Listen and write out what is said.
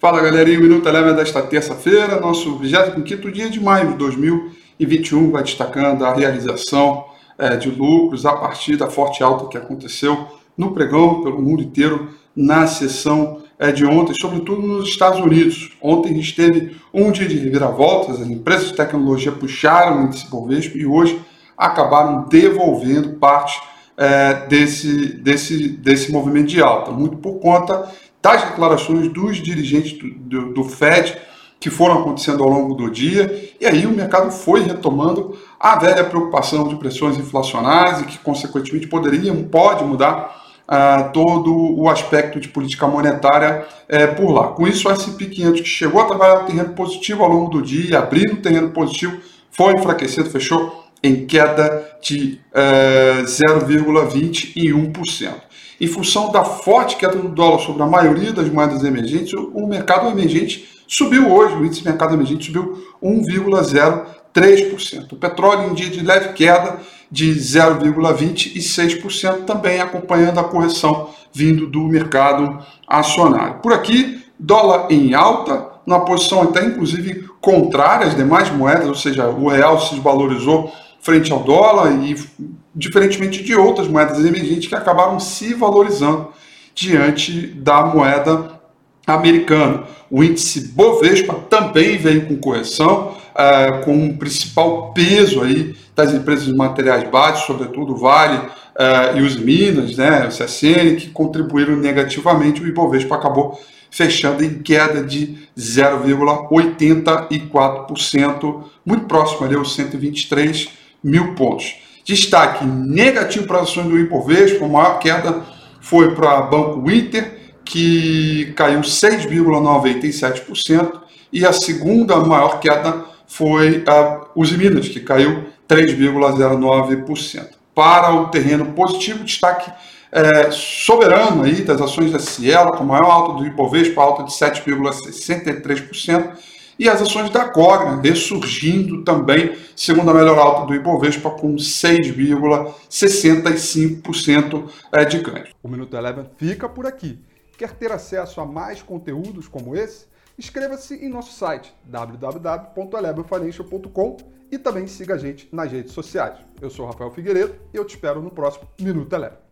Fala galerinha, o Minuto Eleva desta terça-feira, nosso 25 dia de maio de 2021, vai destacando a realização é, de lucros a partir da forte alta que aconteceu no pregão pelo mundo inteiro na sessão é, de ontem, sobretudo nos Estados Unidos. Ontem a gente teve um dia de reviravoltas, as empresas de tecnologia puxaram o índice Bovespa e hoje acabaram devolvendo parte é, desse, desse, desse movimento de alta, muito por conta das declarações dos dirigentes do, do, do Fed que foram acontecendo ao longo do dia, e aí o mercado foi retomando a velha preocupação de pressões inflacionárias e que, consequentemente, poderia, pode mudar uh, todo o aspecto de política monetária uh, por lá. Com isso, o S&P 500, que chegou a trabalhar no terreno positivo ao longo do dia, abrindo terreno positivo, foi enfraquecido, fechou em queda de uh, 0,21%. Em função da forte queda do dólar sobre a maioria das moedas emergentes, o mercado emergente subiu hoje, o índice mercado emergente subiu 1,03%. O petróleo em dia de leve queda de 0,26%, também acompanhando a correção vindo do mercado acionário. Por aqui, dólar em alta, na posição até inclusive contrária às demais moedas, ou seja, o real se desvalorizou frente ao dólar e diferentemente de outras moedas emergentes que acabaram se valorizando diante da moeda americana. O índice Bovespa também veio com correção, uh, com o principal peso aí das empresas de materiais básicos, sobretudo Vale uh, e os Minas, né, o CSN, que contribuíram negativamente. O Ibovespa acabou fechando em queda de 0,84%, muito próximo ali aos 123 mil pontos. Destaque negativo para as ações do Ibovespa, a maior queda foi para Banco Inter, que caiu 6,97%, e a segunda maior queda foi a Uzi Minas, que caiu 3,09%. Para o terreno positivo, destaque é, soberano aí das ações da Cielo, com maior alta do Ibovespa, alta de 7,63%, e as ações da Cogna ressurgindo também, segundo a melhor alta do Ibovespa, com 6,65% é, de ganho. O Minuto Eleven fica por aqui. Quer ter acesso a mais conteúdos como esse? Inscreva-se em nosso site www.elevenfinancial.com e também siga a gente nas redes sociais. Eu sou Rafael Figueiredo e eu te espero no próximo Minuto Eleven.